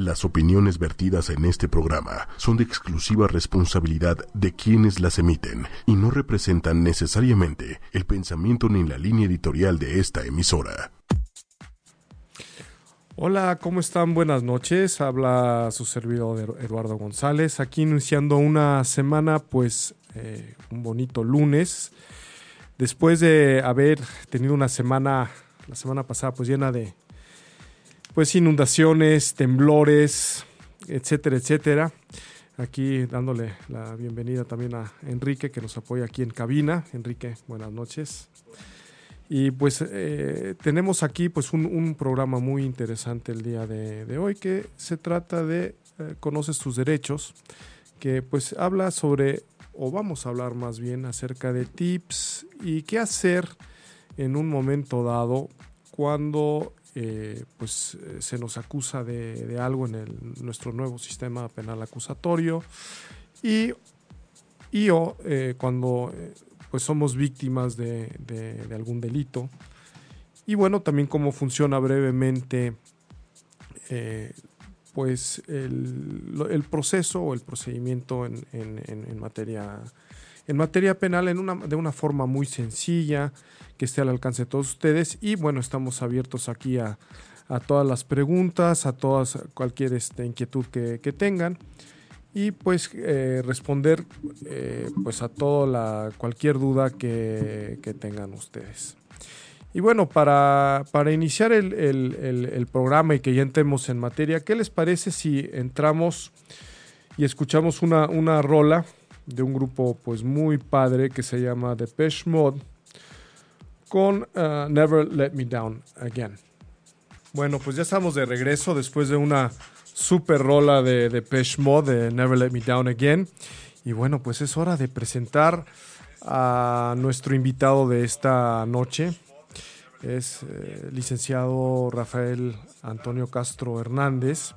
Las opiniones vertidas en este programa son de exclusiva responsabilidad de quienes las emiten y no representan necesariamente el pensamiento ni la línea editorial de esta emisora. Hola, ¿cómo están? Buenas noches. Habla su servidor Eduardo González, aquí iniciando una semana, pues eh, un bonito lunes. Después de haber tenido una semana, la semana pasada, pues llena de pues inundaciones, temblores, etcétera, etcétera. Aquí dándole la bienvenida también a Enrique que nos apoya aquí en cabina. Enrique, buenas noches. Y pues eh, tenemos aquí pues un, programa muy interesante el día de, hoy que se trata de eh, Conoces tus derechos, que pues habla sobre, o vamos a hablar más bien acerca de tips y qué hacer en un momento dado cuando eh, pues eh, se nos acusa de, algo en el, nuestro nuevo sistema penal acusatorio. Y, y o eh, cuando pues somos víctimas de, algún delito. Y bueno también cómo funciona brevemente pues el, proceso o el procedimiento en, en, materia en materia penal en una, de una forma muy sencilla que esté al alcance de todos ustedes. Y bueno, estamos abiertos aquí a, todas las preguntas, a todas cualquier este, inquietud que, tengan y pues eh, responder eh, pues a toda la, cualquier duda que, tengan ustedes. Y bueno, para, iniciar el, programa y que ya entremos en materia, ¿qué les parece si entramos y escuchamos una, una rola de un grupo pues muy padre que se llama Depeche Mode con uh, Never Let Me Down Again. Bueno, pues ya estamos de regreso después de una super rola de, de Pesh Mode de Never Let Me Down Again. Y bueno, pues es hora de presentar a nuestro invitado de esta noche. Es eh, licenciado Rafael Antonio Castro Hernández.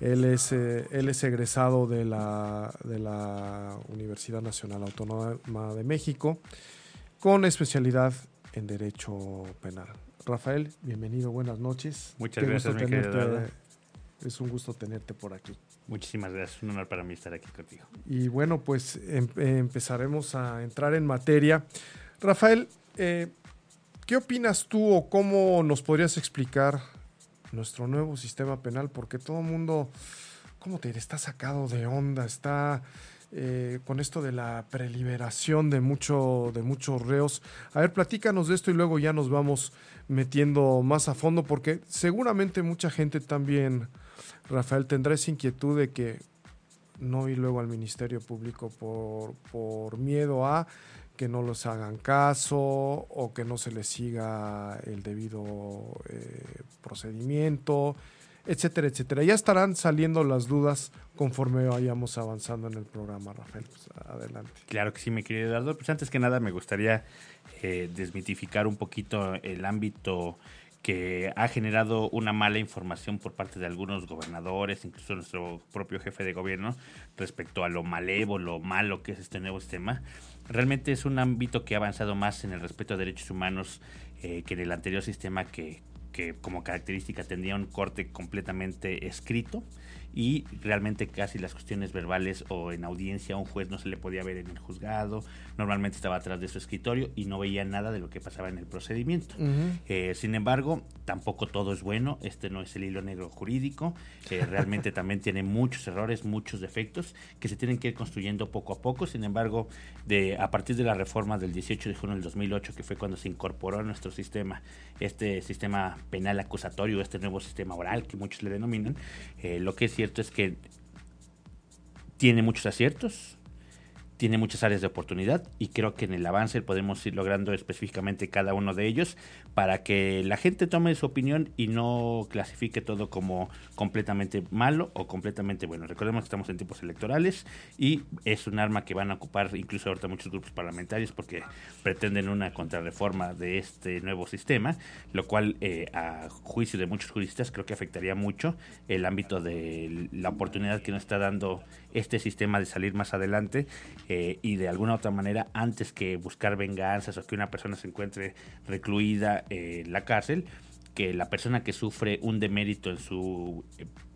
Él es, eh, él es egresado de la, de la Universidad Nacional Autónoma de México con especialidad en Derecho Penal. Rafael, bienvenido, buenas noches. Muchas gracias, mi querido Es un gusto tenerte por aquí. Muchísimas gracias, un honor para mí estar aquí contigo. Y bueno, pues em, empezaremos a entrar en materia. Rafael, eh, ¿qué opinas tú o cómo nos podrías explicar nuestro nuevo sistema penal? Porque todo el mundo, ¿cómo te diré? Está sacado de onda, está eh, con esto de la preliberación de, mucho, de muchos reos. A ver, platícanos de esto y luego ya nos vamos metiendo más a fondo, porque seguramente mucha gente también, Rafael, tendrá esa inquietud de que no ir luego al Ministerio Público por, por miedo a que no los hagan caso o que no se les siga el debido eh, procedimiento etcétera, etcétera. Ya estarán saliendo las dudas conforme vayamos avanzando en el programa, Rafael. Pues, adelante. Claro que sí, mi querido Eduardo. Pues antes que nada me gustaría eh, desmitificar un poquito el ámbito que ha generado una mala información por parte de algunos gobernadores, incluso nuestro propio jefe de gobierno, respecto a lo malévolo, malo que es este nuevo sistema. Realmente es un ámbito que ha avanzado más en el respeto a derechos humanos eh, que en el anterior sistema que que como característica tendría un corte completamente escrito y realmente casi las cuestiones verbales o en audiencia a un juez no se le podía ver en el juzgado, normalmente estaba atrás de su escritorio y no veía nada de lo que pasaba en el procedimiento. Eh, sin embargo, tampoco todo es bueno, este no es el hilo negro jurídico, eh, realmente también tiene muchos errores, muchos defectos que se tienen que ir construyendo poco a poco, sin embargo, de, a partir de la reforma del 18 de junio del 2008, que fue cuando se incorporó a nuestro sistema, este sistema penal acusatorio, este nuevo sistema oral que muchos le denominan, eh, lo que es cierto es que tiene muchos aciertos, tiene muchas áreas de oportunidad y creo que en el avance podemos ir logrando específicamente cada uno de ellos para que la gente tome su opinión y no clasifique todo como completamente malo o completamente bueno. Recordemos que estamos en tiempos electorales y es un arma que van a ocupar incluso ahorita muchos grupos parlamentarios porque pretenden una contrarreforma de este nuevo sistema, lo cual eh, a juicio de muchos juristas creo que afectaría mucho el ámbito de la oportunidad que nos está dando este sistema de salir más adelante eh, y de alguna otra manera antes que buscar venganzas o que una persona se encuentre recluida en la cárcel, que la persona que sufre un demérito en su,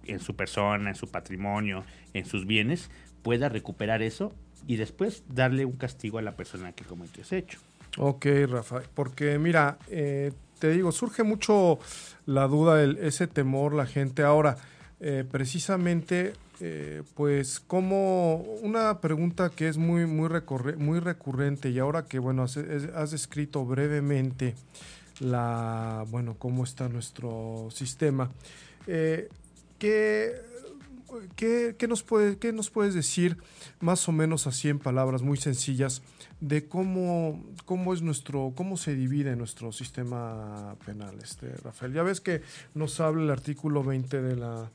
en su persona, en su patrimonio, en sus bienes, pueda recuperar eso y después darle un castigo a la persona que cometió ese hecho. Ok, Rafa, porque mira, eh, te digo, surge mucho la duda, el, ese temor, la gente. Ahora, eh, precisamente, eh, pues, como una pregunta que es muy, muy, muy recurrente y ahora que, bueno, has, has descrito brevemente la, bueno, cómo está nuestro sistema. Eh, ¿qué, qué, nos puede, ¿Qué nos puedes decir, más o menos así en palabras muy sencillas, de cómo, cómo es nuestro, cómo se divide nuestro sistema penal, este, Rafael? Ya ves que nos habla el artículo 20 de la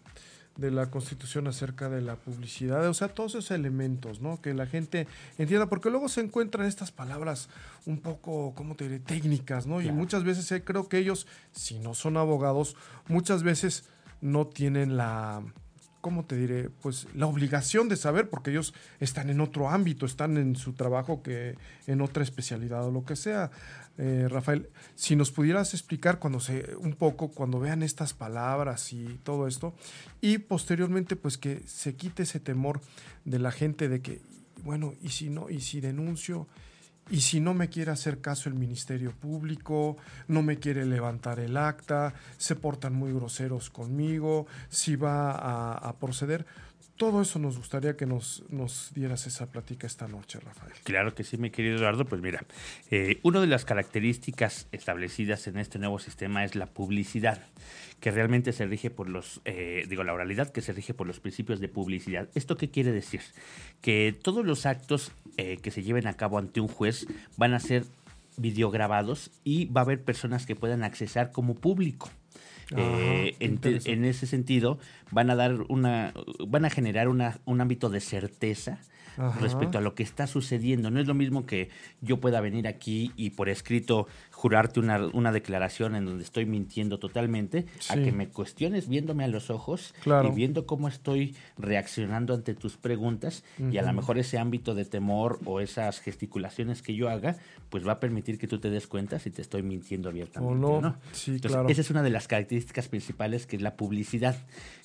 de la Constitución acerca de la publicidad, o sea, todos esos elementos, ¿no? Que la gente entienda, porque luego se encuentran estas palabras un poco, ¿cómo te diré?, técnicas, ¿no? Y muchas veces eh, creo que ellos, si no son abogados, muchas veces no tienen la, ¿cómo te diré? Pues la obligación de saber, porque ellos están en otro ámbito, están en su trabajo que en otra especialidad o lo que sea. Eh, Rafael, si nos pudieras explicar cuando se, un poco, cuando vean estas palabras y todo esto, y posteriormente, pues que se quite ese temor de la gente de que, bueno, y si no, y si denuncio, y si no me quiere hacer caso el Ministerio Público, no me quiere levantar el acta, se portan muy groseros conmigo, si va a, a proceder todo eso nos gustaría que nos, nos dieras esa plática esta noche, Rafael. Claro que sí, mi querido Eduardo. Pues mira, eh, una de las características establecidas en este nuevo sistema es la publicidad, que realmente se rige por los, eh, digo, la oralidad que se rige por los principios de publicidad. ¿Esto qué quiere decir? Que todos los actos eh, que se lleven a cabo ante un juez van a ser videograbados y va a haber personas que puedan accesar como público. Eh, en, ese sentido, van a dar una, van a generar una, un ámbito de certeza respecto a lo que está sucediendo. No es lo mismo que yo pueda venir aquí y por escrito jurarte una, una declaración en donde estoy mintiendo totalmente, a que me cuestiones viéndome a los ojos y viendo cómo estoy reaccionando ante tus preguntas y a lo mejor ese ámbito de temor o esas gesticulaciones que yo haga, pues va a permitir que tú te des cuenta si te estoy mintiendo abiertamente. O no. Esa es una de las características principales que es la publicidad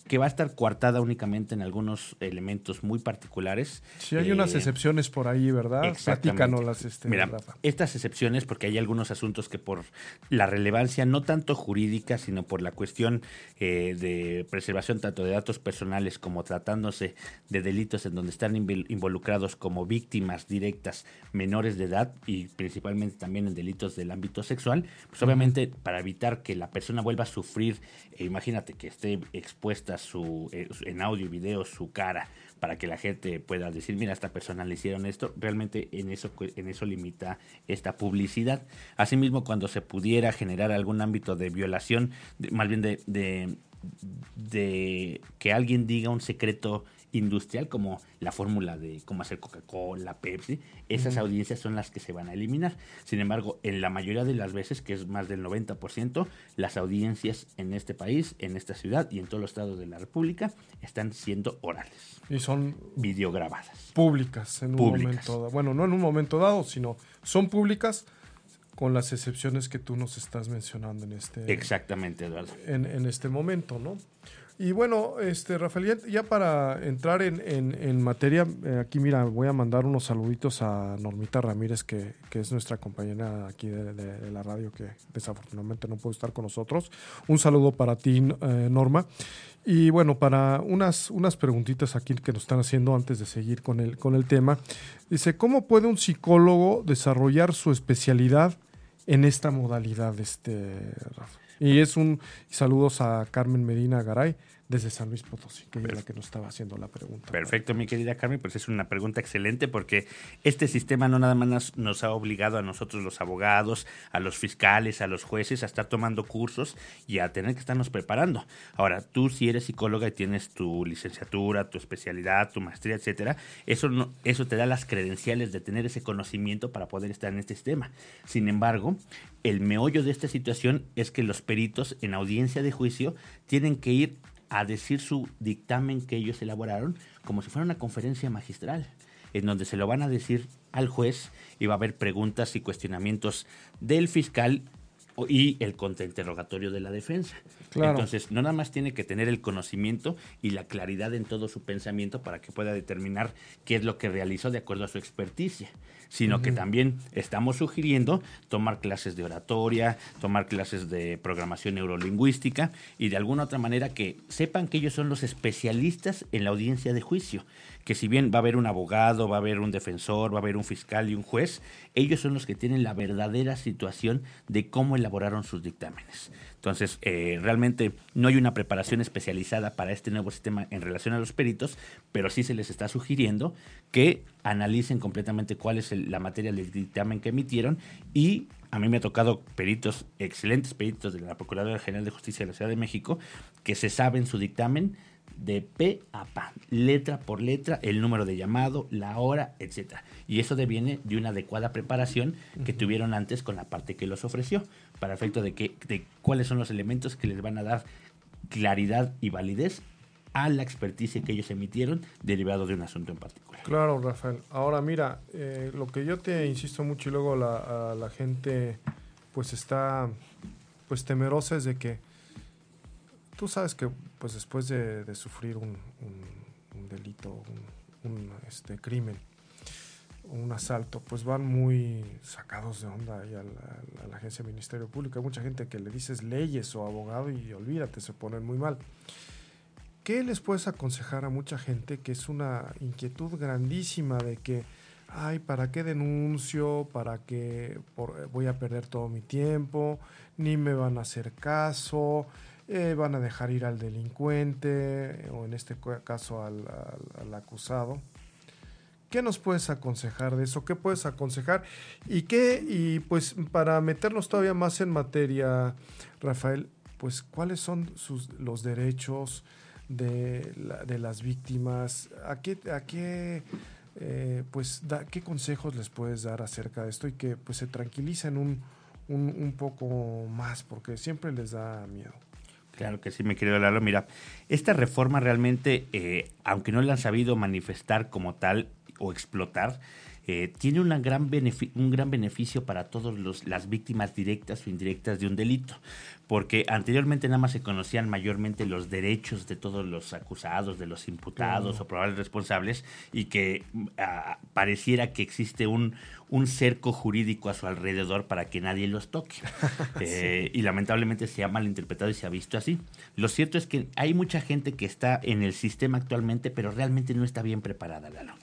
que va a estar coartada únicamente en algunos elementos muy particulares. Sí, hay unas eh, excepciones por ahí, ¿verdad? Platícanos este, Mira, estas excepciones, porque hay algunos asuntos que por la relevancia, no tanto jurídica, sino por la cuestión eh, de preservación tanto de datos personales como tratándose de delitos en donde están involucrados como víctimas directas menores de edad y principalmente también en delitos del ámbito sexual, pues obviamente para evitar que la persona vuelva a sufrir, eh, imagínate que esté expuesta su, eh, en audio y video su cara para que la gente pueda decir, mira, a esta persona le hicieron esto, realmente en eso, en eso limita esta publicidad. Asimismo, cuando se pudiera generar algún ámbito de violación, más bien de, de, de que alguien diga un secreto industrial como la fórmula de cómo hacer Coca-Cola, Pepsi, esas audiencias son las que se van a eliminar. Sin embargo, en la mayoría de las veces, que es más del 90%, las audiencias en este país, en esta ciudad y en todos los estados de la República están siendo orales. Y son videograbadas. Públicas en un momento dado. Bueno, no en un momento dado, sino son públicas con las excepciones que tú nos estás mencionando en este exactamente Eduardo en, en este momento no y bueno, este Rafael, ya, para entrar en, materia, eh, aquí mira, voy a mandar unos saluditos a Normita Ramírez, que, es nuestra compañera aquí de, la radio, que desafortunadamente no puede estar con nosotros. Un saludo para ti, eh, Norma. Y bueno, para unas, unas preguntitas aquí que nos están haciendo antes de seguir con el, con el tema. Dice, ¿cómo puede un psicólogo desarrollar su especialidad en esta modalidad, este, Rafa? Y es un saludos a Carmen Medina Garay desde San Luis Potosí, que es la que nos estaba haciendo la pregunta. Perfecto, mi querida Carmen, pues es una pregunta excelente porque este sistema no nada más nos, ha obligado a nosotros los abogados, a los fiscales, a los jueces a estar tomando cursos y a tener que estarnos preparando. Ahora, tú si eres psicóloga y tienes tu licenciatura, tu especialidad, tu maestría, etcétera, eso no, eso te da las credenciales de tener ese conocimiento para poder estar en este sistema. Sin embargo, el meollo de esta situación es que los peritos en audiencia de juicio tienen que ir a decir su dictamen que ellos elaboraron como si fuera una conferencia magistral, en donde se lo van a decir al juez y va a haber preguntas y cuestionamientos del fiscal y el contrainterrogatorio de la defensa. Entonces, no nada más tiene que tener el conocimiento y la claridad en todo su pensamiento para que pueda determinar qué es lo que realizó de acuerdo a su experticia, sino que también estamos sugiriendo tomar clases de oratoria, tomar clases de programación neurolingüística y de alguna otra manera que sepan que ellos son los especialistas en la audiencia de juicio, que si bien va a haber un abogado, va a haber un defensor, va a haber un fiscal y un juez, ellos son los que tienen la verdadera situación de cómo elaboraron sus dictámenes. Entonces, eh, realmente no hay una preparación especializada para este nuevo sistema en relación a los peritos, pero sí se les está sugiriendo que analicen completamente cuál es la materia del dictamen que emitieron y a mí me ha tocado peritos, excelentes peritos de la Procuraduría General de Justicia de la Ciudad de México, que se saben su dictamen de P a P, letra por letra, el número de llamado, la hora, etcétera. Y eso deviene de una adecuada preparación que tuvieron antes con la parte que los ofreció, para efecto de que de cuáles son los elementos que les van a dar claridad y validez a la experticia que ellos emitieron derivado de un asunto en particular. Claro, Rafael. Ahora mira, eh, lo que yo te insisto mucho y luego la, la gente pues está pues temerosa es de que Tú sabes que pues después de, sufrir un, delito, un, este, crimen, un asalto, pues van muy sacados de onda ahí a la, agencia del Ministerio Público. Hay mucha gente que le dices leyes o abogado y olvídate, se ponen muy mal. ¿Qué les puedes aconsejar a mucha gente que es una inquietud grandísima de que, ay, ¿para qué denuncio? ¿Para qué voy a perder todo mi tiempo? Ni me van a hacer caso eh, van a dejar ir al delincuente o en este caso al, acusado. ¿Qué nos puedes aconsejar de eso? ¿Qué puedes aconsejar? Y qué, y pues para meternos todavía más en materia, Rafael, pues cuáles son sus, los derechos de, las víctimas, a qué, a qué eh, pues qué consejos les puedes dar acerca de esto y que pues se tranquilicen un, un poco más, porque siempre les da miedo. Claro que sí, me querido Lalo. Mira, esta reforma realmente, eh, aunque no la han sabido manifestar como tal o explotar, eh, tiene una gran un gran beneficio para todas las víctimas directas o indirectas de un delito, porque anteriormente nada más se conocían mayormente los derechos de todos los acusados, de los imputados o probables responsables, y que ah, pareciera que existe un, un cerco jurídico a su alrededor para que nadie los toque. Eh, y lamentablemente se ha malinterpretado y se ha visto así. Lo cierto es que hay mucha gente que está en el sistema actualmente, pero realmente no está bien preparada, Lalo.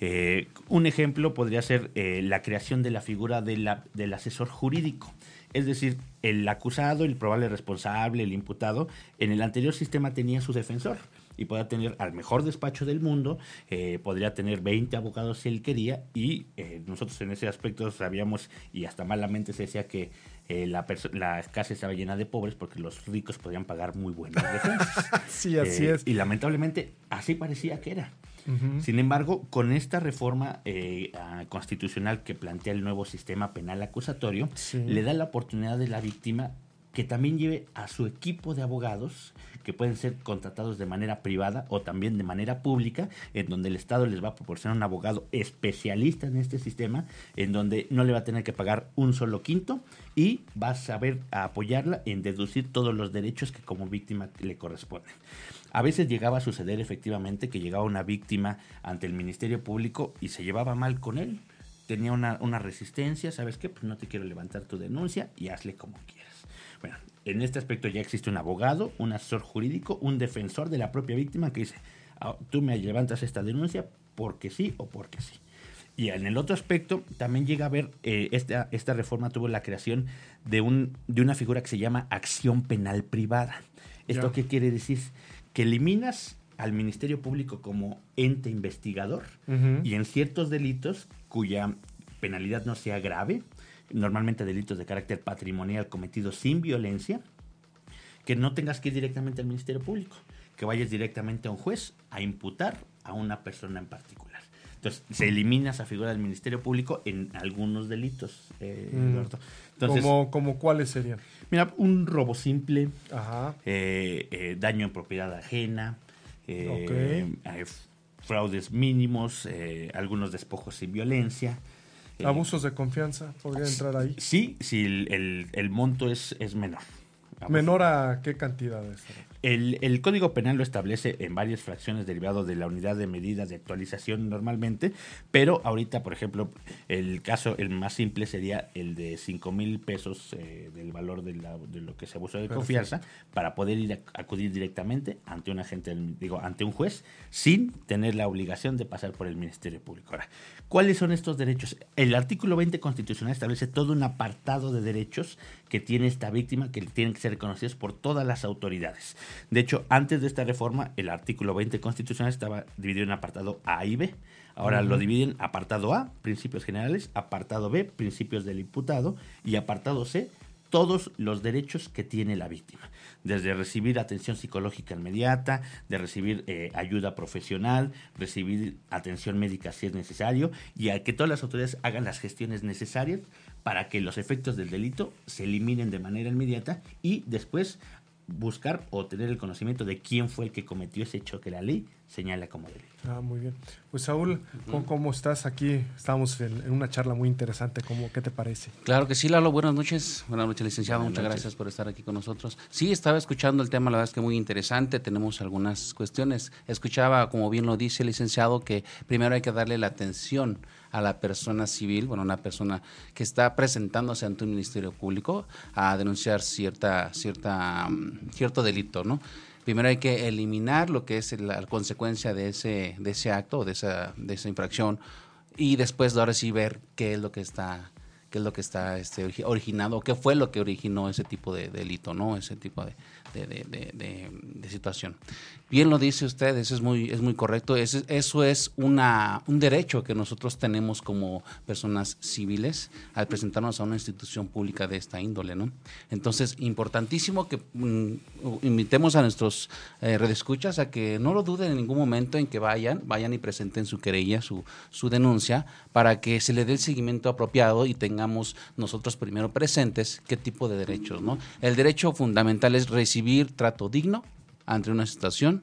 Eh, un ejemplo podría ser eh, la creación de la figura de la, del asesor jurídico. Es decir, el acusado, el probable responsable, el imputado, en el anterior sistema tenía su defensor y podía tener al mejor despacho del mundo, eh, podría tener 20 abogados si él quería y eh, nosotros en ese aspecto sabíamos y hasta malamente se decía que eh, la, la, casa estaba llena de pobres porque los ricos podían pagar muy buenas defensas. sí, así es. Y lamentablemente así parecía que era. Sin embargo, con esta reforma constitucional que plantea el nuevo sistema penal acusatorio, le da la oportunidad de la víctima que también lleve a su equipo de abogados que pueden ser contratados de manera privada o también de manera pública, en donde el Estado les va a proporcionar un abogado especialista en este sistema, en donde no le va a tener que pagar un solo quinto y va a saber apoyarla en deducir todos los derechos que como víctima le corresponden. A veces llegaba a suceder efectivamente que llegaba una víctima ante el Ministerio Público y se llevaba mal con él. Tenía una, una resistencia, ¿sabes qué? Pues no te quiero levantar tu denuncia y hazle como quieras. Bueno, en este aspecto ya existe un abogado, un asesor jurídico, un defensor de la propia víctima que dice, ah, tú me levantas esta denuncia porque sí o porque sí. Y en el otro aspecto también llega a ver, eh, esta, esta reforma tuvo la creación de, un, de una figura que se llama acción penal privada. ¿Esto qué quiere decir? Que eliminas al Ministerio Público como ente investigador y en ciertos delitos cuya penalidad no sea grave, normalmente delitos de carácter patrimonial cometidos sin violencia, que no tengas que ir directamente al Ministerio Público, que vayas directamente a un juez a imputar a una persona en particular. Entonces, se elimina esa figura del Ministerio Público en algunos delitos, eh, mm. Entonces, ¿Como, cuáles serían? Mira, un robo simple, eh, eh, daño en propiedad ajena, fraudes mínimos, algunos despojos sin violencia, Abusos de confianza, podría entrar ahí. Sí, si el, monto es, es menor. ¿Menor a qué cantidades? El, Código Penal lo establece en varias fracciones derivadas de la unidad de medidas de actualización normalmente, pero ahorita, por ejemplo, el caso, el más simple sería el de 5 mil pesos eh, del valor de, lo que se abusa de confianza para poder ir a, acudir directamente ante un agente, digo, ante un juez sin tener la obligación de pasar por el Ministerio Público. Ahora, ¿cuáles son estos derechos? El artículo 20 constitucional establece todo un apartado de derechos que tiene esta víctima que tienen que ser reconocidos por todas las autoridades. De hecho, antes de esta reforma, el artículo 20 constitucional estaba dividido en apartado A y B. Ahora lo dividen apartado A, principios generales, apartado B, principios del imputado, y apartado C, todos los derechos que tiene la víctima, desde recibir atención psicológica inmediata, de recibir eh, ayuda profesional, recibir atención médica si es necesario, y a que todas las autoridades hagan las gestiones necesarias para que los efectos del delito se eliminen de manera inmediata y después buscar o tener el conocimiento de quién fue el que cometió ese hecho que la ley señala como delito. Ah, muy bien. Pues Saúl, ¿cómo, estás aquí? Estamos en, una charla muy interesante. ¿Cómo, ¿Qué te parece? Claro que sí, Lalo. Buenas noches. Buenas noches, licenciado. Muchas gracias por estar aquí con nosotros. Sí, estaba escuchando el tema, la verdad es que muy interesante. Tenemos algunas cuestiones. Escuchaba, como bien lo dice el licenciado, que primero hay que darle la atención a la persona civil, bueno, una persona que está presentándose ante un ministerio público a denunciar cierta, cierta, mm, cierto delito, ¿no? Primero hay que eliminar lo que es la consecuencia de ese, de ese acto, de esa, de esa infracción, y después ahora sí ver qué es lo que está qué es lo que está este, originado, qué fue lo que originó ese tipo de delito, ¿no? Ese tipo de, de, situación. Bien lo dice usted, eso es muy, es muy correcto. Eso, eso es una, un derecho que nosotros tenemos como personas civiles al presentarnos a una institución pública de esta índole. ¿no? Entonces, importantísimo que mm, invitemos a nuestros eh, redescuchas a que no lo duden en ningún momento en que vayan, vayan y presenten su querella, su, su denuncia, para que se le dé el seguimiento apropiado y tengamos nosotros primero presentes qué tipo de derechos. ¿no? El derecho fundamental es recibir recibir trato digno ante una situación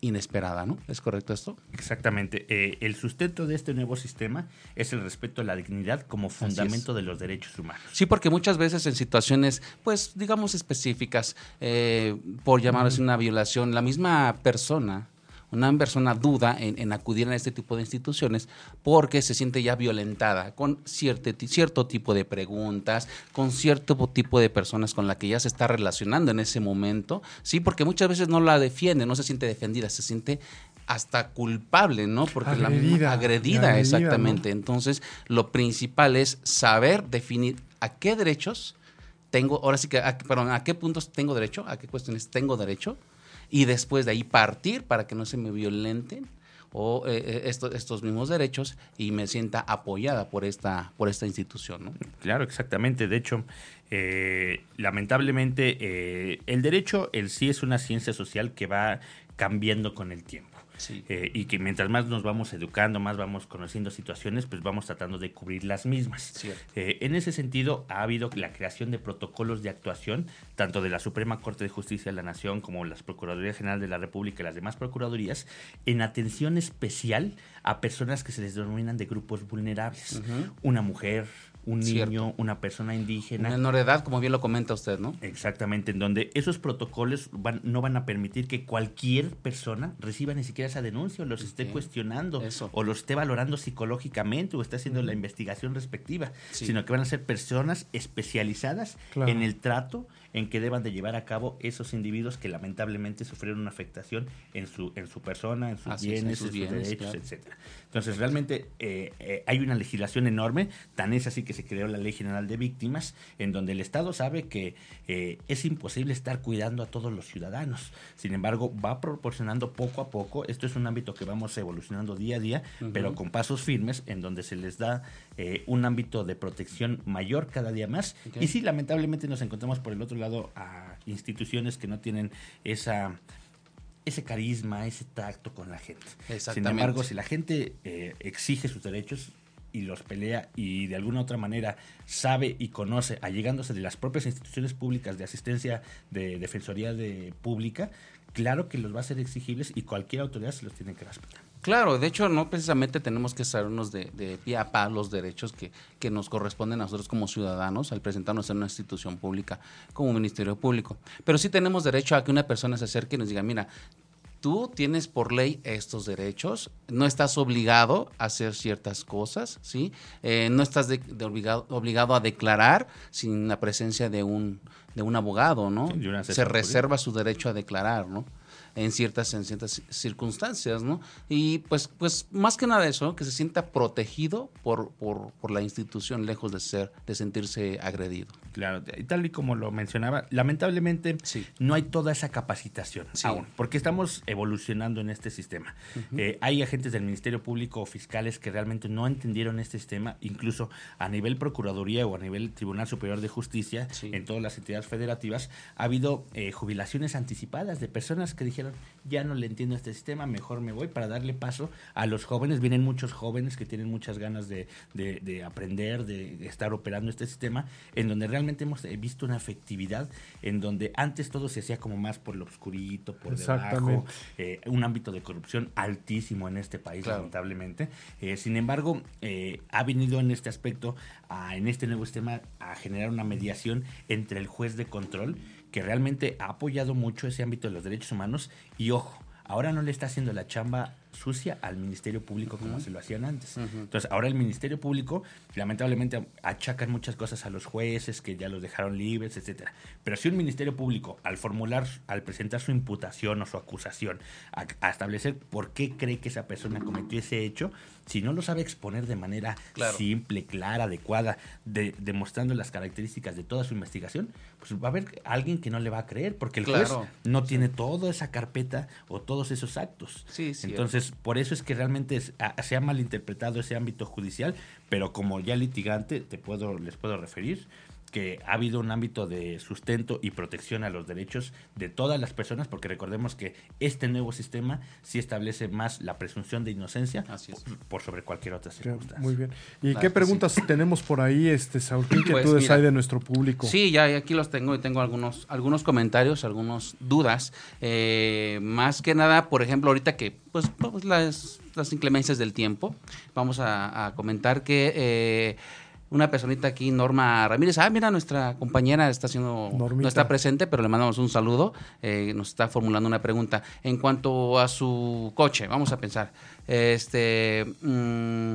inesperada, ¿no? ¿Es correcto esto? Exactamente. Eh, el sustento de este nuevo sistema es el respeto a la dignidad como fundamento de los derechos humanos. Sí, porque muchas veces en situaciones, pues, digamos específicas, eh, por llamarse una violación, la misma persona una persona duda en, acudir a este tipo de instituciones porque se siente ya violentada con cierto, cierto tipo de preguntas, con cierto tipo de personas con la que ya se está relacionando en ese momento, sí, porque muchas veces no la defiende, no se siente defendida, se siente hasta culpable, ¿no? Porque agredida, la agredida, exactamente. Entonces, lo principal es saber definir a qué derechos tengo, ahora sí que, perdón, a qué puntos tengo derecho, a qué cuestiones tengo derecho y después de ahí partir para que no se me violenten o eh, eh, estos, mismos derechos y me sienta apoyada por esta, por esta institución. ¿no? Claro, exactamente. De hecho, eh, lamentablemente el derecho en sí es una ciencia social que va cambiando con el tiempo. Eh, y que mientras más nos vamos educando, más vamos conociendo situaciones, pues vamos tratando de cubrir las mismas. Eh, en ese sentido, ha habido la creación de protocolos de actuación, tanto de la Suprema Corte de Justicia de la Nación como las Procuradurías General de la República y las demás Procuradurías, en atención especial a personas que se les denominan de grupos vulnerables. Una mujer, un niño, una persona indígena. Una menor edad, como bien lo comenta usted, ¿no? Exactamente, en donde esos protocolos van, no van a permitir que cualquier persona reciba ni siquiera esa denuncia o los esté cuestionando o los esté valorando psicológicamente o esté haciendo la investigación respectiva, sino que van a ser personas especializadas en el trato en que deban de llevar a cabo esos individuos que lamentablemente sufrieron una afectación en su, en su persona, en sus bienes, en sus, derechos, etcétera. Entonces, realmente eh, eh, hay una legislación enorme, tan es así que se creó la Ley General de Víctimas, en donde el Estado sabe que eh, es imposible estar cuidando a todos los ciudadanos. Sin embargo, va proporcionando poco a poco, esto es un ámbito que vamos evolucionando día a día, pero con pasos firmes, en donde se les da un ámbito de protección mayor cada día más. Y sí, lamentablemente nos encontramos por el otro lado a instituciones que no tienen esa ese carisma, ese tacto con la gente. Sin embargo, si la gente eh, exige sus derechos y los pelea y de alguna otra manera sabe y conoce, allegándose de las propias instituciones públicas de asistencia de defensoría de pública, claro que los va a ser exigibles y cualquier autoridad se los tiene que respetar. Claro, de hecho, no precisamente tenemos que sabernos de, de pie a pa los derechos que, que, nos corresponden a nosotros como ciudadanos al presentarnos en una institución pública como Ministerio Público. Pero sí tenemos derecho a que una persona se acerque y nos diga, mira, tú tienes por ley estos derechos, no estás obligado a hacer ciertas cosas, ¿sí? Eh, no estás obligado, obligado a declarar sin la presencia de un, de un abogado, ¿no? Sí, se reserva su derecho a declarar, ¿no? En ciertas, en ciertas circunstancias, ¿no? Y pues, pues más que nada eso, que se sienta protegido por, por, por, la institución, lejos de ser, de sentirse agredido. Claro, y tal y como lo mencionaba, lamentablemente sí. no hay toda esa capacitación sí. aún, porque estamos evolucionando en este sistema. Uh -huh. eh, hay agentes del Ministerio Público o fiscales que realmente no entendieron este sistema, incluso a nivel Procuraduría o a nivel Tribunal Superior de Justicia, sí. en todas las entidades federativas, ha habido eh, jubilaciones anticipadas de personas que dijeron, ya no le entiendo este sistema, mejor me voy para darle paso a los jóvenes. Vienen muchos jóvenes que tienen muchas ganas de, de, de aprender, de estar operando este sistema, en donde realmente hemos visto una efectividad, en donde antes todo se hacía como más por lo oscurito, por debajo, eh, un ámbito de corrupción altísimo en este país, claro. lamentablemente. Eh, sin embargo, eh, ha venido en este aspecto, a, en este nuevo sistema, a generar una mediación entre el juez de control que realmente ha apoyado mucho ese ámbito de los derechos humanos y ojo, ahora no le está haciendo la chamba sucia al Ministerio Público como uh -huh. se lo hacían antes. Uh -huh. Entonces, ahora el Ministerio Público, lamentablemente, achacan muchas cosas a los jueces que ya los dejaron libres, etcétera. Pero si un Ministerio Público, al formular, al presentar su imputación o su acusación, a, a establecer por qué cree que esa persona cometió ese hecho, si no lo sabe exponer de manera claro. simple, clara, adecuada, de, demostrando las características de toda su investigación, pues va a haber alguien que no le va a creer, porque el claro. juez no tiene toda esa carpeta o todos esos actos. Sí, sí. Entonces, por eso es que realmente es, a, se ha malinterpretado ese ámbito judicial, pero como ya litigante te puedo, les puedo referir que ha habido un ámbito de sustento y protección a los derechos de todas las personas, porque recordemos que este nuevo sistema sí establece más la presunción de inocencia por, por, sobre cualquier otra circunstancia. Muy bien. ¿Y claro, qué preguntas sí. tenemos por ahí, este Saúl? ¿Qué pues hay de nuestro público? Sí, ya aquí los tengo y tengo algunos, algunos comentarios, algunas dudas. Eh, más que nada, por ejemplo, ahorita que pues, pues las, las inclemencias del tiempo, vamos a, a comentar que eh, una personita aquí, Norma Ramírez. Ah, mira, nuestra compañera está haciendo, Normita. no está presente, pero le mandamos un saludo. Eh, nos está formulando una pregunta. En cuanto a su coche, vamos a pensar. Este mmm,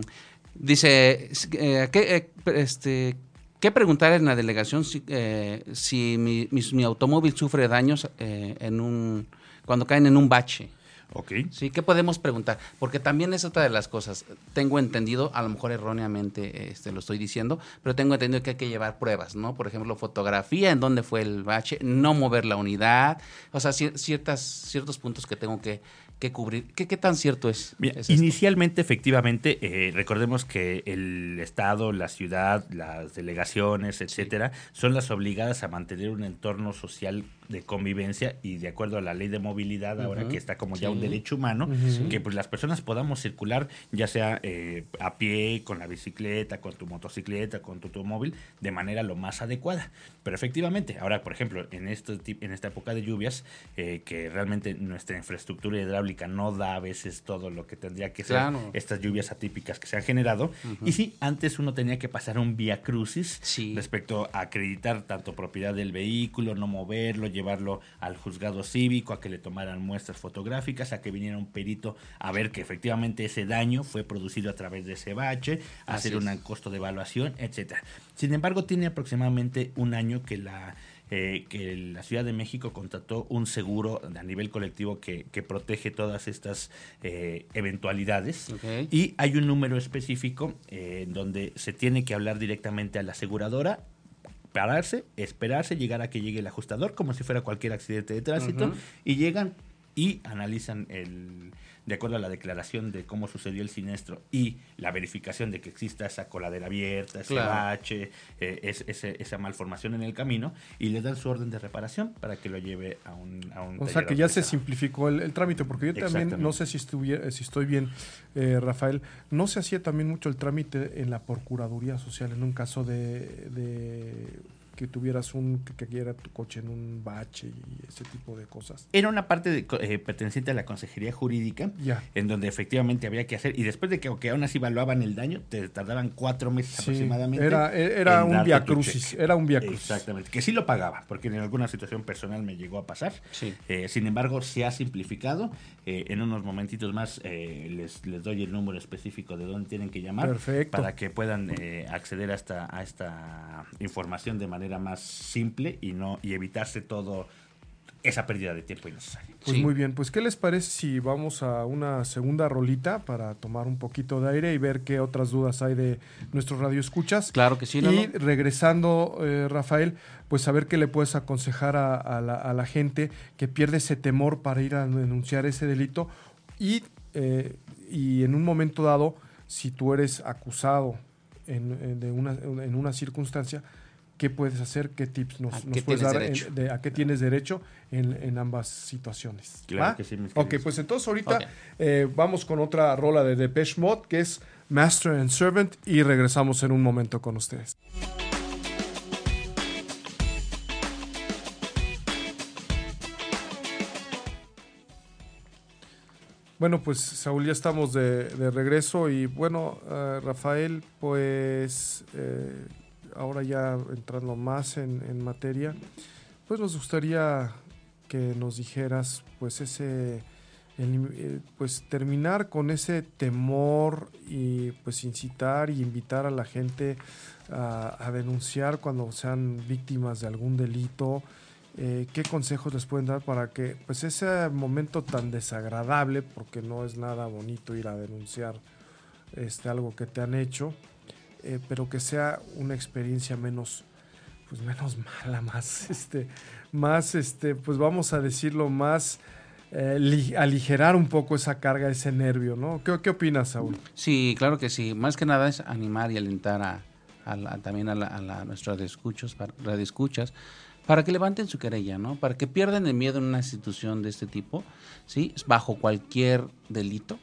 dice, eh, ¿qué, eh, este, ¿qué preguntar en la delegación si, eh, si mi, mi, mi, automóvil sufre daños eh, en un cuando caen en un bache? Ok. Sí, ¿qué podemos preguntar? Porque también es otra de las cosas. Tengo entendido, a lo mejor erróneamente este, lo estoy diciendo, pero tengo entendido que hay que llevar pruebas, ¿no? Por ejemplo, fotografía en dónde fue el bache, no mover la unidad, o sea, ciertas, ciertos puntos que tengo que, que cubrir. ¿Qué, ¿Qué, tan cierto es? Mira, es inicialmente, efectivamente, eh, recordemos que el Estado, la ciudad, las delegaciones, etcétera, sí. son las obligadas a mantener un entorno social de convivencia y de acuerdo a la ley de movilidad, uh -huh. ahora que está como ya sí. un derecho humano, uh -huh. que pues las personas podamos circular, ya sea eh, a pie, con la bicicleta, con tu motocicleta, con tu automóvil, de manera lo más adecuada. Pero efectivamente, ahora, por ejemplo, en, este, en esta época de lluvias, eh, que realmente nuestra infraestructura hidráulica no da a veces todo lo que tendría que ser claro. estas lluvias atípicas que se han generado. Uh -huh. Y sí, antes uno tenía que pasar un vía crucis sí. respecto a acreditar tanto propiedad del vehículo, no moverlo, llevarlo al juzgado cívico, a que le tomaran muestras fotográficas, a que viniera un perito a ver que efectivamente ese daño fue producido a través de ese bache, a hacer un costo de evaluación, etcétera. Sin embargo, tiene aproximadamente un año que la eh, que la Ciudad de México contrató un seguro a nivel colectivo que, que protege todas estas eh, eventualidades okay. y hay un número específico eh, donde se tiene que hablar directamente a la aseguradora pararse, esperarse, llegar a que llegue el ajustador, como si fuera cualquier accidente de tránsito, uh -huh. y llegan y analizan el, de acuerdo a la declaración de cómo sucedió el siniestro y la verificación de que exista esa coladera abierta, ese claro. bache, eh, es, ese, esa malformación en el camino, y le dan su orden de reparación para que lo lleve a un... A un o sea que ya se simplificó el, el, trámite, porque yo también, no sé si, estuviera, si estoy bien, eh, Rafael, no se hacía también mucho el trámite en la Procuraduría Social en un caso de, de que tuvieras un que cayera tu coche en un bache y ese tipo de cosas. Era una parte de, eh, perteneciente a la consejería jurídica, Ya. en donde efectivamente había que hacer, y después de que aunque aún así evaluaban el daño, te tardaban cuatro meses Sí, aproximadamente. era era un via crucis, era un via crucis. Exactamente, que sí lo pagaba, porque en alguna situación personal me llegó a pasar. Sí. Eh, sin embargo, se ha simplificado. Eh, en unos momentitos más eh, les, les doy el número específico de dónde tienen que llamar Perfecto. para que puedan eh, acceder a esta, a esta información de manera más simple y no y evitarse todo esa pérdida de tiempo innecesaria. Pues Sí. muy bien, pues ¿qué les parece si vamos a una segunda rolita para tomar un poquito de aire y ver qué otras dudas hay de nuestros radioescuchas? Claro que sí, ¿no? Y regresando, eh, Rafael, pues saber qué le puedes aconsejar a, a la, a la gente que pierde ese temor para ir a denunciar ese delito y, eh, y en un momento dado, si tú eres acusado en, en- de una, en una circunstancia, ¿qué puedes hacer? ¿Qué tips nos, ¿A nos qué puedes dar? en- derecho? de- ¿A qué tienes derecho en, en ambas situaciones? Claro ¿Va? que sí, mis Ok, pues entonces ahorita eh, vamos con otra rola de Depeche Mode que es Master and Servant y regresamos en un momento con ustedes. Bueno, pues Saúl, ya estamos de, de regreso y bueno, eh, Rafael, pues eh, ahora ya entrando más en, materia, pues nos gustaría que nos dijeras, pues ese, eh, pues terminar con ese temor y pues incitar y invitar a la gente a, a denunciar cuando sean víctimas de algún delito. Eh, ¿Qué consejos les pueden dar para que pues ese momento tan desagradable, porque no es nada bonito ir a denunciar este, algo que te han hecho, eh, pero que sea una experiencia menos, pues menos mala, más, este, más, este, pues vamos a decirlo, más eh, li- aligerar un poco esa carga, ese nervio, ¿no? ¿Qué, opinas, Saúl? Sí, claro que sí. Más que nada es animar y alentar a, a la- también a, la, a la- nuestros radioescuchas, para, radioescuchas para que levanten su querella, ¿no? Para que pierdan el miedo en una institución de este tipo, ¿sí? Bajo cualquier delito,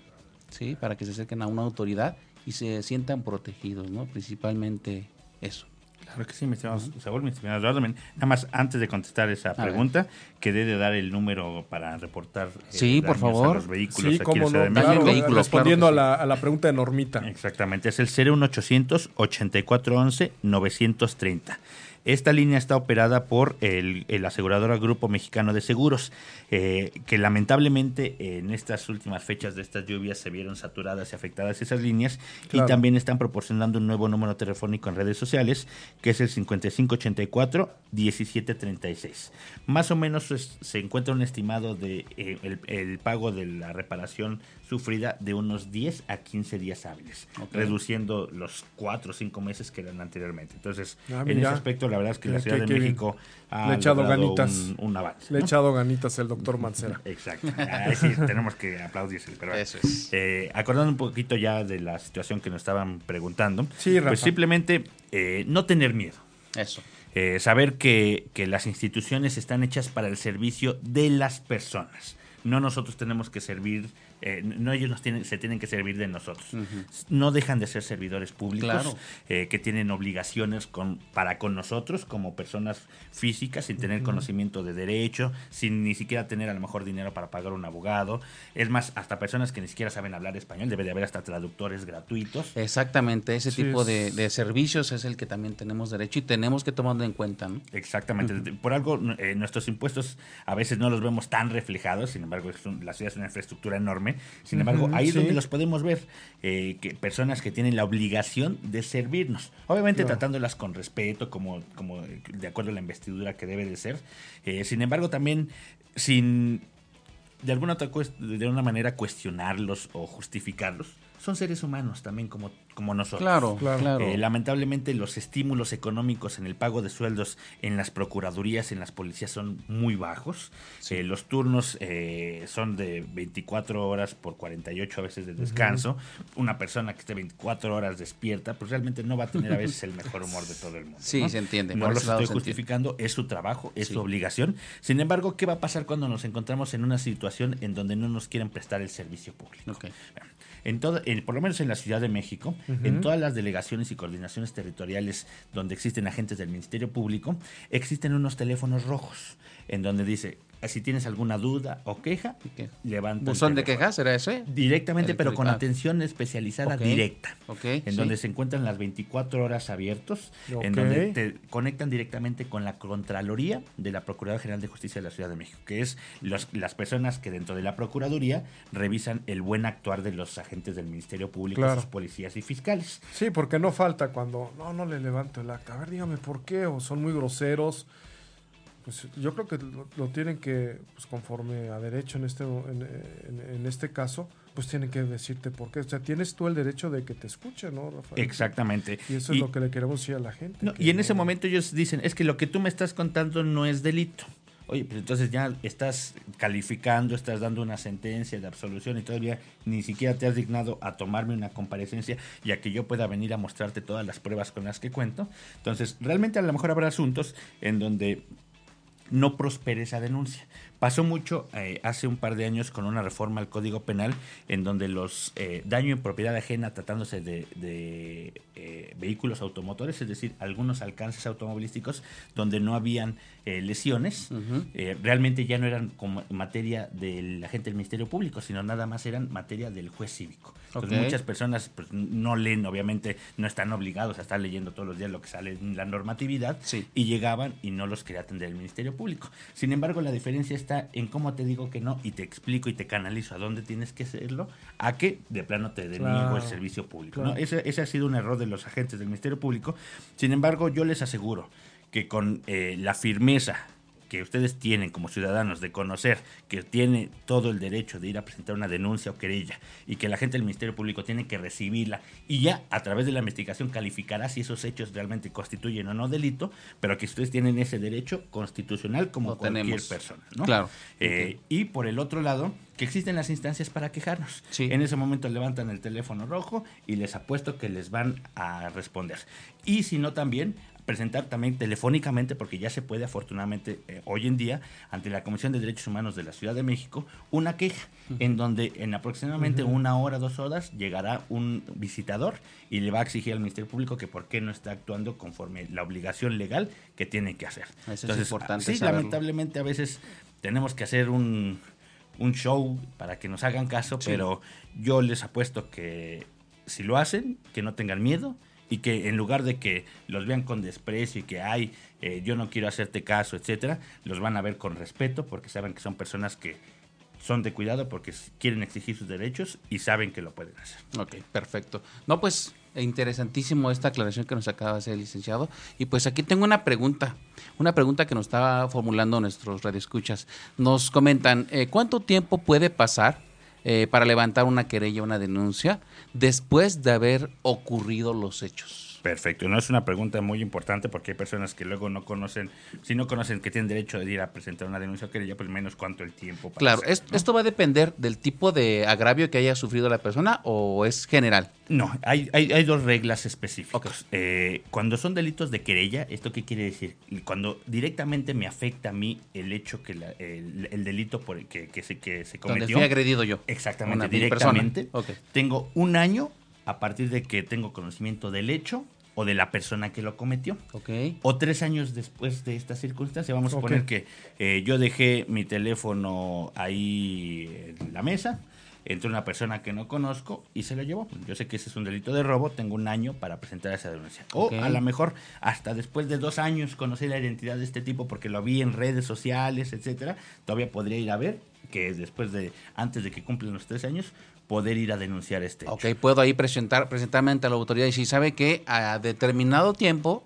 ¿sí? Para que se acerquen a una autoridad y se sientan protegidos, ¿no? Principalmente eso. Claro que sí, mi estimado Saúl, mi estimado Eduardo. Nada más, antes de contestar esa pregunta, quedé de dar el número para reportar eh, Sí, por favor. a los vehículos Sí, aquí cómo no, claro, vehículos, respondiendo claro que a, la, a la pregunta de Normita. Exactamente, es el 01800 8411 930. Esta línea está operada por el, el aseguradora Grupo Mexicano de Seguros, eh, que lamentablemente en estas últimas fechas de estas lluvias se vieron saturadas y afectadas esas líneas Claro. y también están proporcionando un nuevo número telefónico en redes sociales, que es el 5584-1736. Más o menos es- se encuentra un estimado de eh, el, el pago de la reparación sufrida de unos 10 a 15 días hábiles, reduciendo los 4 o 5 meses que eran anteriormente. Entonces, Ah, en ese aspecto, la verdad es que la Qué- Ciudad de. México ha Le ha echado ganitas. un, un avance. Le ¿no? echado ganitas el doctor Mancera. Exacto. Ahí sí, tenemos que aplaudírselo. Pero, Eso es. eh, acordando un poquito ya de la situación que nos estaban preguntando, Sí, pues simplemente eh, no tener miedo. Eso. Eh, saber que, que las instituciones están hechas para el servicio de las personas. No nosotros tenemos que servir, eh, no ellos nos tienen, se tienen que servir de nosotros. No dejan de ser servidores públicos Claro. eh, que tienen obligaciones con, para con nosotros como personas físicas, sin tener conocimiento de derecho, sin ni siquiera tener a lo mejor dinero para pagar un abogado. Es más, hasta personas que ni siquiera saben hablar español, debe de haber hasta traductores gratuitos. Exactamente, ese Sí, tipo es- de, de servicios es el que también tenemos derecho y tenemos que tomarlo en cuenta, ¿no? Exactamente. Por algo, eh, nuestros impuestos a veces no los vemos tan reflejados, sin embargo, es un- la ciudad es una infraestructura enorme. Sin embargo, ahí es sí. donde los podemos ver, eh, que personas que tienen la obligación de servirnos. Obviamente Claro. tratándolas con respeto, como, como eh, de acuerdo a la investidura que debe de ser. Eh, sin embargo, también sin de alguna otra de una manera cuestionarlos o justificarlos. Son seres humanos también como, como nosotros. Claro, Claro. claro. Eh, lamentablemente los estímulos económicos en el pago de sueldos en las procuradurías, en las policías son muy bajos. Eh, los turnos eh, son de 24 horas por 48 a veces de descanso. Una persona que esté 24 horas despierta, pues realmente no va a tener a veces el mejor humor de todo el mundo. Sí, ¿no? se entiende, No lado estoy justificando, es su trabajo, es Sí. su obligación. Sin embargo, ¿qué va a pasar cuando nos encontramos en una situación situación en donde no nos quieren prestar el servicio público. En todo, por lo menos en la Ciudad de México, en todas las delegaciones y coordinaciones territoriales donde existen agentes del Ministerio Público, existen unos teléfonos rojos en donde dice si tienes alguna duda o queja, levanta. ¿Buzón de quejas era ese? Directamente, pero con atención especializada directa. en donde se encuentran las 24 horas abiertos, en donde te conectan directamente con la Contraloría de la Procuraduría General de Justicia de la Ciudad de México, que es las personas que dentro de la Procuraduría revisan el buen actuar de los agentes del Ministerio Público, sus policías y fiscales. Sí, porque no falta cuando, no, no le levanto el acta. A ver, dígame por qué, o son muy groseros pues yo creo que lo, tienen que, pues conforme a derecho en este, en, este caso, pues tienen que decirte por qué. O sea, tienes tú el derecho de que te escuchen, ¿no, Rafael? Exactamente. Y eso es lo que le queremos decir a la gente. y en ese momento ellos dicen, es que lo que tú me estás contando no es delito. Oye, pues entonces ya estás calificando, estás dando una sentencia de absolución y todavía ni siquiera te has dignado a tomarme una comparecencia y a que yo pueda venir a mostrarte todas las pruebas con las que cuento. Entonces, realmente a lo mejor habrá asuntos en donde no prospere esa denuncia. Pasó mucho eh, hace un par de años con una reforma al Código Penal en donde los eh, daño en propiedad ajena tratándose de, eh, vehículos automotores, es decir, algunos alcances automovilísticos donde no habían lesiones, realmente ya no eran como materia del agente del Ministerio Público, sino nada más eran materia del juez cívico. Entonces muchas personas pues, no leen, obviamente no están obligados a estar leyendo todos los días lo que sale en la normatividad y llegaban y no los quería atender el Ministerio Público. Sin embargo, la diferencia está en cómo te digo que no y te explico y te canalizo a dónde tienes que hacerlo, a que de plano te deniego el servicio público. Ese, ese, ha sido un error de los agentes del Ministerio Público. Sin embargo, yo les aseguro que con eh, la firmeza que ustedes tienen como ciudadanos de conocer que tiene todo el derecho de ir a presentar una denuncia o querella y que la gente del Ministerio Público tiene que recibirla y ya a través de la investigación calificará si esos hechos realmente constituyen o no delito, pero que ustedes tienen ese derecho constitucional como cualquier persona. ¿no? Claro. Eh, y por el otro lado, que existen las instancias para quejarnos. En ese momento levantan el teléfono rojo y les apuesto que les van a responder. Y si no también presentar también telefónicamente, porque ya se puede afortunadamente eh, hoy en día, ante la Comisión de Derechos Humanos de la Ciudad de México, una queja en donde en aproximadamente una hora, dos horas, llegará un visitador y le va a exigir al Ministerio Público que por qué no está actuando conforme la obligación legal que tiene que hacer. Eso es importante. Sí, lamentablemente a veces tenemos que hacer un, show para que nos hagan caso, pero yo les apuesto que si lo hacen, que no tengan miedo, y que en lugar de que los vean con desprecio y que ay eh, yo no quiero hacerte caso etcétera los van a ver con respeto porque saben que son personas que son de cuidado porque quieren exigir sus derechos y saben que lo pueden hacer. Ok, perfecto. No, pues interesantísimo esta aclaración que nos acaba de hacer el licenciado. Y pues aquí tengo una pregunta, una pregunta que nos estaba formulando nuestros radioescuchas. Nos comentan, eh, ¿cuánto tiempo puede pasar eh, para levantar una querella, una denuncia, después de haber ocurrido los hechos. Perfecto, no es una pregunta muy importante porque hay personas que luego no conocen, si no conocen que tienen derecho de ir a presentar una denuncia o querella, pues menos cuánto el tiempo. claro, esto va a depender del tipo de agravio que haya sufrido la persona o es general. No, hay, hay, dos reglas específicas. Eh, cuando son delitos de querella, ¿esto qué quiere decir? Cuando directamente me afecta a mí el hecho que el, delito por que, que, se, que se cometió. Donde fui agredido yo. Exactamente, directamente. Tengo un año a partir de que tengo conocimiento del hecho o de la persona que lo cometió. Okay. O tres años después de esta circunstancia, vamos a poner que eh, yo dejé mi teléfono ahí en la mesa, entró una persona que no conozco y se lo llevó. Yo sé que ese es un delito de robo, tengo un año para presentar esa denuncia. O a lo mejor hasta después de dos años conocí la identidad de este tipo porque lo vi en redes sociales, etcétera, todavía podría ir a ver que después de, antes de que cumplan los tres años, poder ir a denunciar este hecho. Ok, puedo ahí presentar, presentarme ante la autoridad y si sabe que a determinado tiempo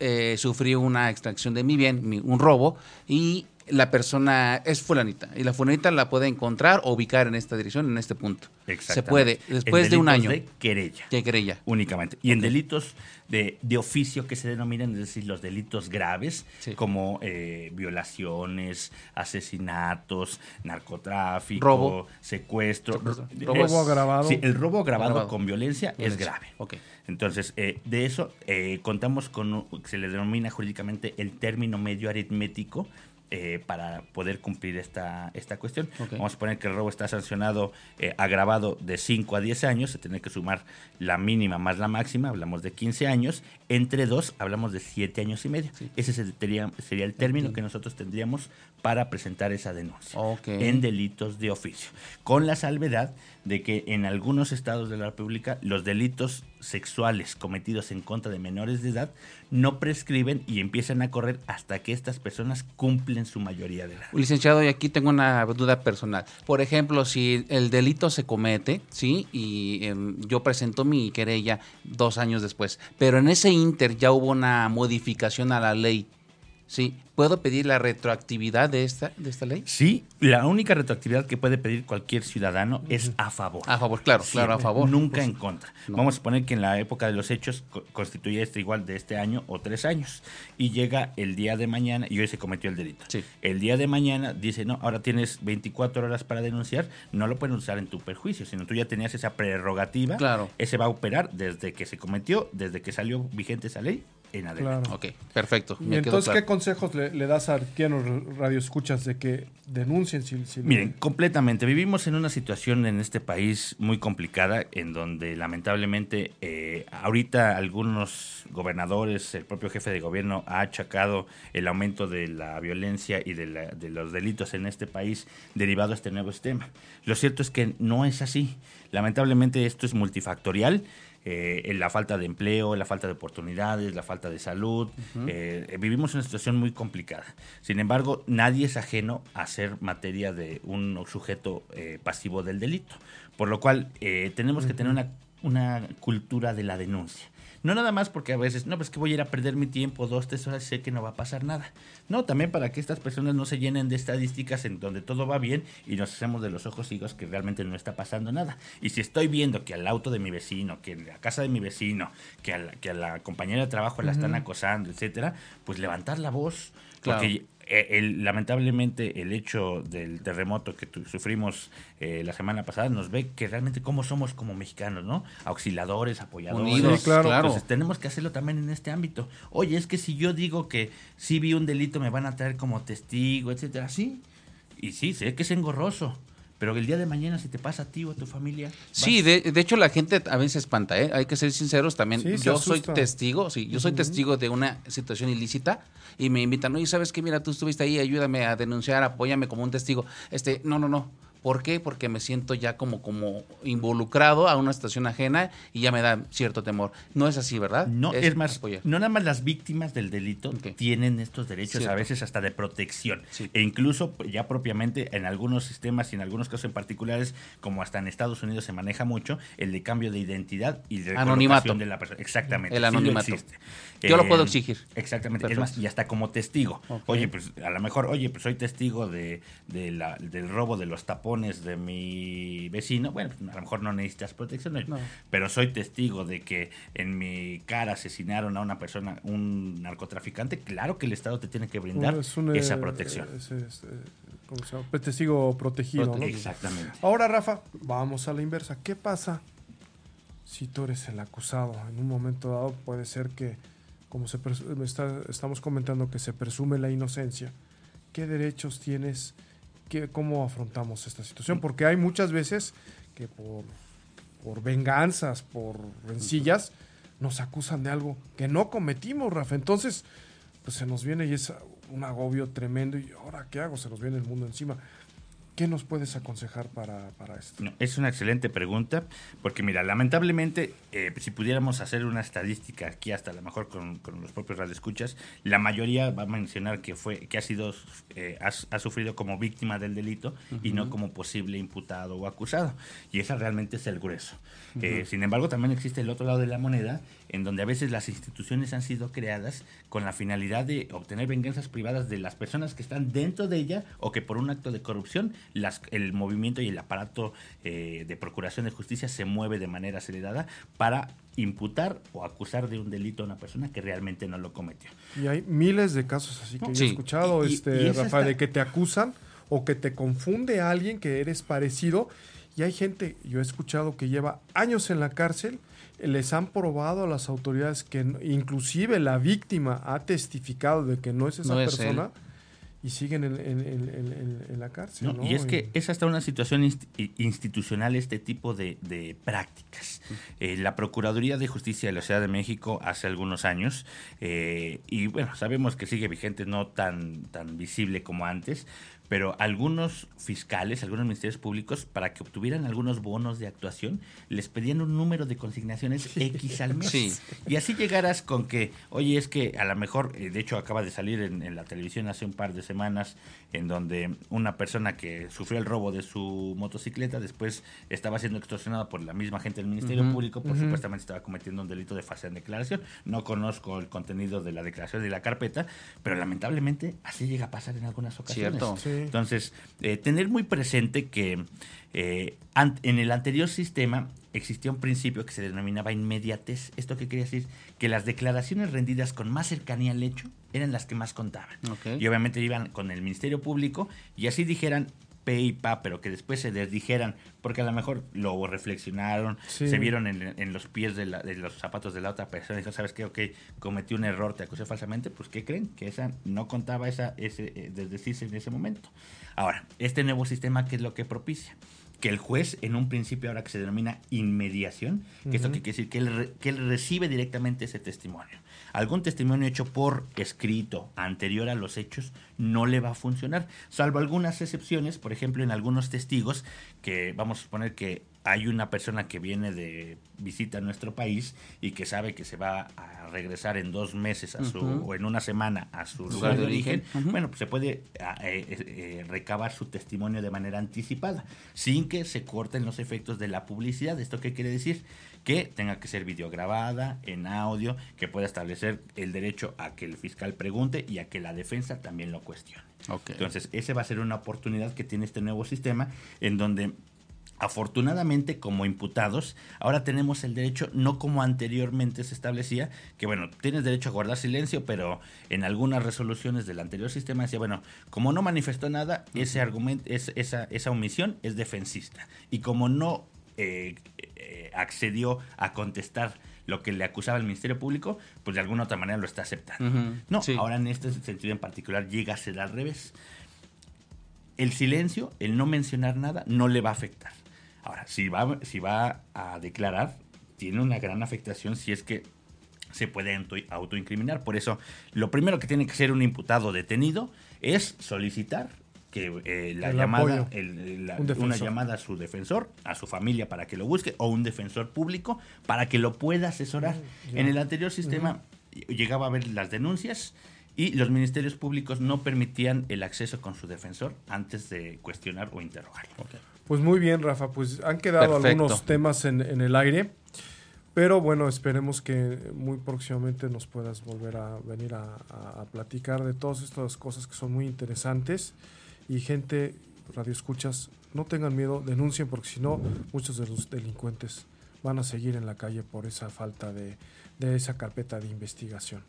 eh, sufrí una extracción de mi bien, un robo, y la persona es fulanita y la fulanita la puede encontrar o ubicar en esta dirección, en este punto. Se puede, después de un año. De querella. De querella. Únicamente. Y en delitos de, de, oficio que se denominan, es decir, los delitos graves, como eh, violaciones, asesinatos, narcotráfico, robo. secuestro. robo agravado. Sí, el robo agravado, con violencia, es grave. Entonces, eh, de eso eh, contamos con, se le denomina jurídicamente el término medio aritmético eh, para poder cumplir esta, esta cuestión. Vamos a poner que el robo está sancionado eh, agravado de 5 a 10 años, se tiene que sumar la mínima más la máxima, hablamos de 15 años, entre dos hablamos de 7 años y medio. Ese sería, sería el término que nosotros tendríamos para presentar esa denuncia en delitos de oficio, con la salvedad de que en algunos estados de la República los delitos sexuales cometidos en contra de menores de edad no prescriben y empiezan a correr hasta que estas personas cumplen su mayoría de edad. Licenciado, y aquí tengo una duda personal. Por ejemplo, si el delito se comete, ¿sí? Y em, yo presento mi querella dos años después, pero en ese inter ya hubo una modificación a la ley Sí, ¿puedo pedir la retroactividad de esta, de esta ley? Sí, la única retroactividad que puede pedir cualquier ciudadano es a favor. A favor, claro, claro, a favor. Nunca en contra. Vamos a suponer que en la época de los hechos constituye este igual de este año o tres años. Y llega el día de mañana y hoy se cometió el delito. Sí. El día de mañana dice, no, ahora tienes 24 horas para denunciar, no lo pueden usar en tu perjuicio, sino tú ya tenías esa prerrogativa. Claro. Ese va a operar desde que se cometió, desde que salió vigente esa ley en adelante. Ok, perfecto. ¿Y entonces qué consejos le, das a quienes radio escuchas de que denuncien si, Miren, completamente. Vivimos en una situación en este país muy complicada en donde lamentablemente eh, ahorita algunos gobernadores, el propio jefe de gobierno ha achacado el aumento de la violencia y de, de los delitos en este país derivado de este nuevo sistema. Lo cierto es que no es así. Lamentablemente esto es multifactorial eh, la falta de empleo, la falta de oportunidades, la falta de salud. Eh, vivimos una situación muy complicada. Sin embargo, nadie es ajeno a ser materia de un sujeto eh, pasivo del delito. Por lo cual, eh, tenemos que tener una, una cultura de la denuncia. No nada más porque a veces, no, pues que voy a ir a perder mi tiempo dos, tres horas y sé que no va a pasar nada. No, también para que estas personas no se llenen de estadísticas en donde todo va bien y nos hacemos de los ojos ciegos que realmente no está pasando nada. Y si estoy viendo que al auto de mi vecino, que en la casa de mi vecino, que a la, que a la compañera de trabajo la están acosando, etcétera, pues levantar la voz. Porque eh, lamentablemente el hecho del terremoto que sufrimos eh, la semana pasada nos ve que realmente cómo somos como mexicanos, ¿no? Auxiladores, apoyadores. claro. Entonces tenemos que hacerlo también en este ámbito. Oye, es que si yo digo que sí vi un delito me van a traer como testigo, etcétera, sí. Y sí, sé que es engorroso. Pero el día de mañana, si te pasa a ti o a tu familia. Sí, de, de, hecho la gente a veces espanta, ¿eh? Hay que ser sinceros también. yo soy testigo, sí, yo soy testigo de una situación ilícita y me invitan, oye, ¿sabes qué? Mira, tú estuviste ahí, ayúdame a denunciar, apóyame como un testigo. Este, no, no, no ¿Por qué? Porque me siento ya como, como involucrado a una situación ajena y ya me da cierto temor. No es así, ¿verdad? No, es, más, no nada más las víctimas del delito tienen estos derechos a veces hasta de protección. E incluso ya propiamente en algunos sistemas y en algunos casos en particulares, como hasta en Estados Unidos se maneja mucho, el de cambio de identidad y de anonimato de la persona. Exactamente. El anonimato. Yo lo puedo exigir. Exactamente. Es más, y hasta como testigo. Oye, pues a lo mejor, oye, pues soy testigo de, la, del robo de los tapones de mi vecino, bueno, pues, a lo mejor no necesitas protección, pero soy testigo de que en mi cara asesinaron a una persona, un narcotraficante, claro que el Estado te tiene que brindar esa eh, protección. Es, pues, Testigo protegido. Exactamente. Ahora, Rafa, vamos a la inversa. ¿Qué pasa si tú eres el acusado? En un momento dado puede ser que, como se estamos comentando, que se presume la inocencia. ¿Qué derechos tienes? Cómo afrontamos esta situación, porque hay muchas veces que por, por venganzas, por rencillas, nos acusan de algo que no cometimos, Rafa. Entonces, pues se nos viene y es un agobio tremendo y ahora qué hago, se nos viene el mundo encima. ¿Qué nos puedes aconsejar para, esto? es una excelente pregunta, porque mira, lamentablemente, eh, si pudiéramos hacer una estadística aquí, hasta a lo mejor con, los propios radioescuchas, la mayoría va a mencionar que fue que ha sido eh, ha, sufrido como víctima del delito y no como posible imputado o acusado. Y esa realmente es el grueso. Eh, sin embargo, también existe el otro lado de la moneda, en donde a veces las instituciones han sido creadas con la finalidad de obtener venganzas privadas de las personas que están dentro de ella o que por un acto de corrupción las, el movimiento y el aparato eh, de procuración de justicia se mueve de manera acelerada para imputar o acusar de un delito a una persona que realmente no lo cometió. Y hay miles de casos así que he escuchado, este, Rafael, de que te acusan o que te confunde a alguien que eres parecido. Y hay gente, yo he escuchado que lleva años en la cárcel les han probado a las autoridades que inclusive la víctima ha testificado de que no es esa persona y siguen en, en, la cárcel. Y es que es hasta una situación institucional este tipo de, prácticas. Eh, la Procuraduría de Justicia de la Ciudad de México hace algunos años, eh, y bueno, sabemos que sigue vigente, no tan, tan visible como antes, pero algunos fiscales, algunos ministerios públicos, para que obtuvieran algunos bonos de actuación, les pedían un número de consignaciones X al mes. Y así llegaras con que, oye, es que a lo mejor, eh, de hecho acaba de salir en, la televisión hace un par de semanas, en donde una persona que sufrió el robo de su motocicleta, después estaba siendo extorsionada por la misma gente del Ministerio Público, por supuestamente estaba cometiendo un delito de falsa declaración. No conozco el contenido de la declaración de la carpeta, pero lamentablemente así llega a pasar en algunas ocasiones. Cierto. Entonces, eh, tener muy presente que eh, en el anterior sistema existía un principio que se denominaba inmediatez. ¿Esto qué quería decir? Que las declaraciones rendidas con más cercanía al hecho eran las que más contaban. Y obviamente iban con el Ministerio Público y así dijeran, y pa, pero que después se desdijeran, porque a lo mejor lo reflexionaron, se vieron en, los pies de, los zapatos de la otra persona y dijeron, ¿sabes qué? Ok, cometí un error, te acusé falsamente, pues ¿qué creen? Que esa no contaba esa, ese eh, desdecirse en ese momento. Ahora, este nuevo sistema, ¿qué es lo que propicia? Que el juez, en un principio ahora que se denomina inmediación, que esto quiere decir que él, que él recibe directamente ese testimonio. Algún testimonio hecho por escrito anterior a los hechos no le va a funcionar, salvo algunas excepciones, por ejemplo, en algunos testigos que vamos a suponer que hay una persona que viene de visita a nuestro país y que sabe que se va a regresar en dos meses a su, o en una semana a su lugar de origen, bueno, pues se puede eh, eh, recabar su testimonio de manera anticipada, sin que se corten los efectos de la publicidad. ¿Esto qué quiere decir? que tenga que ser videograbada, en audio, que pueda establecer el derecho a que el fiscal pregunte y a que la defensa también lo cuestione. Entonces, ese va a ser una oportunidad que tiene este nuevo sistema en donde Afortunadamente, como imputados, ahora tenemos el derecho, no como anteriormente se establecía, que bueno, tienes derecho a guardar silencio, pero en algunas resoluciones del anterior sistema decía, bueno, como no manifestó nada, ese argumento, esa, esa omisión es defensista. Y como no eh, eh, accedió a contestar lo que le acusaba el Ministerio Público, pues de alguna otra manera lo está aceptando. No, ahora en este sentido en particular llega a ser al revés. El silencio, el no mencionar nada, no le va a afectar. Ahora, si va, si va a declarar, tiene una gran afectación si es que se puede autoincriminar. Por eso, lo primero que tiene que hacer un imputado detenido es solicitar que eh, la llamada, una llamada a su defensor, a su familia para que lo busque, o un defensor público para que lo pueda asesorar. Mm, en el anterior sistema llegaba a ver las denuncias y los ministerios públicos no permitían el acceso con su defensor antes de cuestionar o interrogarlo. Pues muy bien, Rafa, pues han quedado algunos temas en, el aire. Pero bueno, esperemos que muy próximamente nos puedas volver a venir a platicar de todas estas cosas que son muy interesantes. Y gente, radio escuchas, no tengan miedo, denuncien porque si no, muchos de los delincuentes van a seguir en la calle por esa falta de, de esa carpeta de investigación.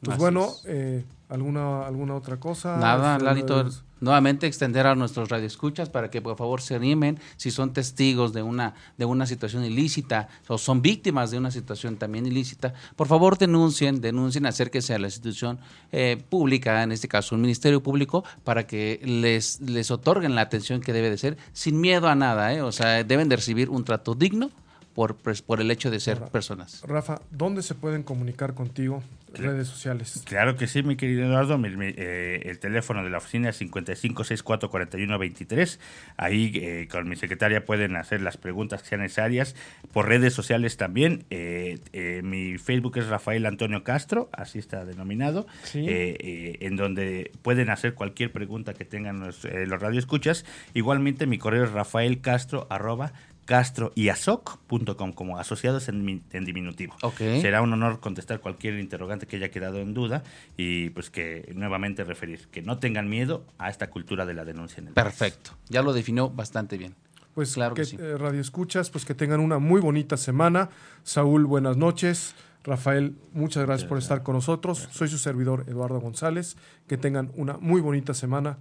Pues bueno, eh, ¿alguna, ¿alguna otra cosa? Nada, Lalito, nuevamente extender a nuestros radioescuchas para que por favor se animen si son testigos de una, de una situación ilícita o son víctimas de una situación también ilícita, por favor denuncien, denuncien, acérquense a la institución eh, pública, en este caso un ministerio público, para que les, les otorguen la atención que debe de ser, sin miedo a nada, ¿eh? o sea, deben de recibir un trato digno por, por el hecho de ser personas. Rafa, ¿dónde se pueden comunicar contigo? Redes sociales. Claro que sí, mi querido Eduardo. Eh, el teléfono de la oficina es 55644123. Ahí eh, con mi secretaria pueden hacer las preguntas que sean necesarias. Por redes sociales también. Eh, mi Facebook es Rafael Antonio Castro, así está denominado. en donde pueden hacer cualquier pregunta que tengan los, los radioescuchas. Igualmente mi correo es rafaelcastro arroba Castro y asoc.com como asociados en, diminutivo. Será un honor contestar cualquier interrogante que haya quedado en duda y pues que nuevamente referir que no tengan miedo a esta cultura de la denuncia en el Perfecto, ya lo definió bastante bien. Pues claro que, eh, Radio Escuchas, pues que tengan una muy bonita semana. Saúl, buenas noches. Rafael, muchas gracias por estar con nosotros. Soy su servidor Eduardo González. Que tengan una muy bonita semana.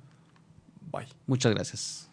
Bye. Muchas gracias.